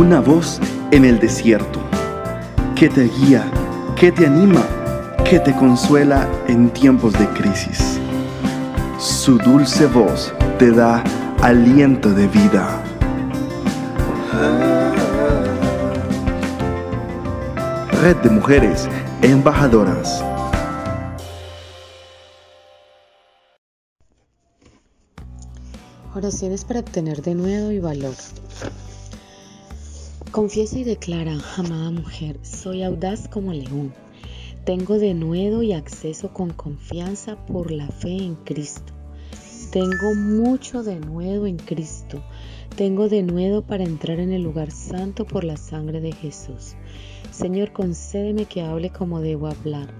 una voz en el desierto, que te guía, que te anima, que te consuela en tiempos de crisis. Su dulce voz te da aliento de vida. Red de Mujeres Embajadoras. Oraciones para obtener de nuevo y valor. Confiesa y declara, amada mujer, soy audaz como león. Tengo de nuevo y acceso con confianza por la fe en Cristo. Tengo mucho de nuevo en Cristo. Tengo de nuevo para entrar en el lugar santo por la sangre de Jesús. Señor, concédeme que hable como debo hablar.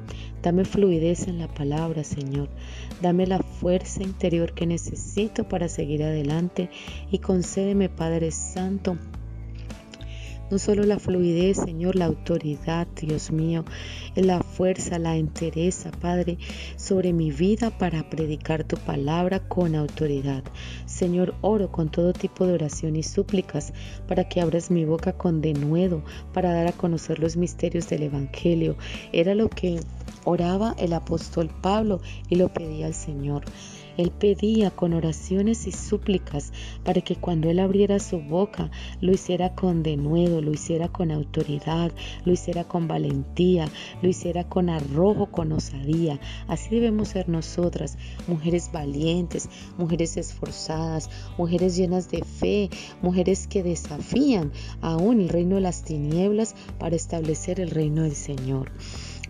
Dame fluidez en la palabra, Señor. Dame la fuerza interior que necesito para seguir adelante y concédeme, Padre Santo, no solo la fluidez, Señor, la autoridad, Dios mío, la fuerza, la entereza, Padre, sobre mi vida para predicar tu palabra con autoridad. Señor, oro con todo tipo de oración y súplicas para que abras mi boca con denuedo, para dar a conocer los misterios del Evangelio. Era lo que oraba el apóstol Pablo y lo pedía al Señor. Él pedía con oraciones y súplicas para que cuando él abriera su boca lo hiciera con denuedo, lo hiciera con autoridad, lo hiciera con valentía, lo hiciera con arrojo, con osadía. Así debemos ser nosotras, mujeres valientes, mujeres esforzadas, mujeres llenas de fe, mujeres que desafían aún el reino de las tinieblas para establecer el reino del Señor.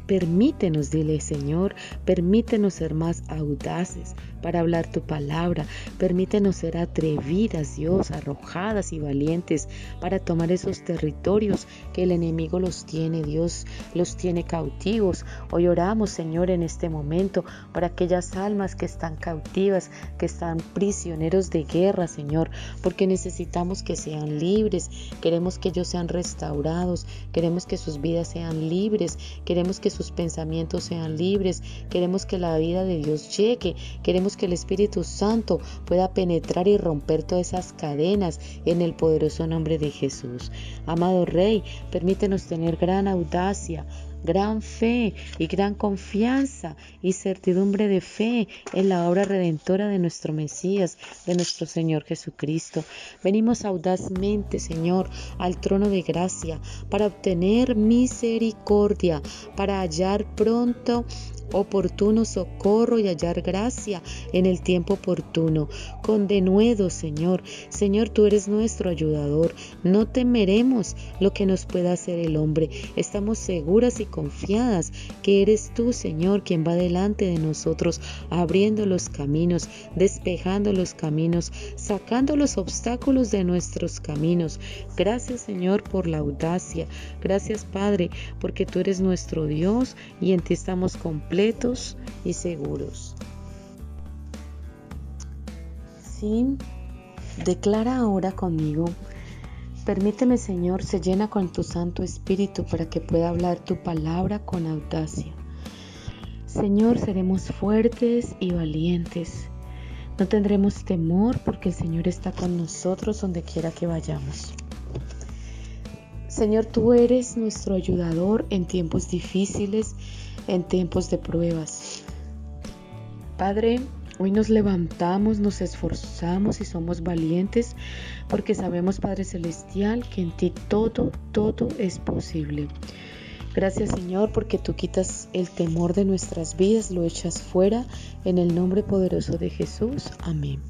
Permítenos, dile Señor, permítenos ser más audaces para hablar tu palabra. Permítenos ser atrevidas, Dios, arrojadas y valientes para tomar esos territorios que el enemigo los tiene, Dios, los tiene cautivos. Hoy oramos, Señor, en este momento para aquellas almas que están cautivas, que están prisioneros de guerra, Señor, porque necesitamos que sean libres. Queremos que ellos sean restaurados. Queremos que sus vidas sean libres. Queremos que sus pensamientos sean libres, queremos que la vida de Dios llegue, queremos que el Espíritu Santo pueda penetrar y romper todas esas cadenas en el poderoso nombre de Jesús. Amado Rey, permítenos tener gran audacia, gran fe y gran confianza y certidumbre de fe en la obra redentora de nuestro Mesías, de nuestro Señor Jesucristo. Venimos audazmente, Señor, al trono de gracia para obtener misericordia, para hallar pronto oportuno socorro y hallar gracia en el tiempo oportuno. Con denuedo, Señor. Señor, tú eres nuestro ayudador. No temeremos lo que nos pueda hacer el hombre. Estamos seguras y confiadas que eres tú, Señor, quien va delante de nosotros, abriendo los caminos, despejando los caminos, sacando los obstáculos de nuestros caminos. Gracias, Señor, por la audacia. Gracias, Padre, porque tú eres nuestro Dios y en ti estamos completos y seguros. Sí, declara ahora conmigo, permíteme Señor, se llena con tu Santo Espíritu para que pueda hablar tu palabra con audacia. Señor, seremos fuertes y valientes. No tendremos temor porque el Señor está con nosotros donde quiera que vayamos. Señor, tú eres nuestro ayudador en tiempos difíciles en tiempos de pruebas. Padre, hoy nos levantamos, nos esforzamos y somos valientes porque sabemos, Padre Celestial, que en ti todo, todo es posible. Gracias Señor porque tú quitas el temor de nuestras vidas, lo echas fuera en el nombre poderoso de Jesús. Amén.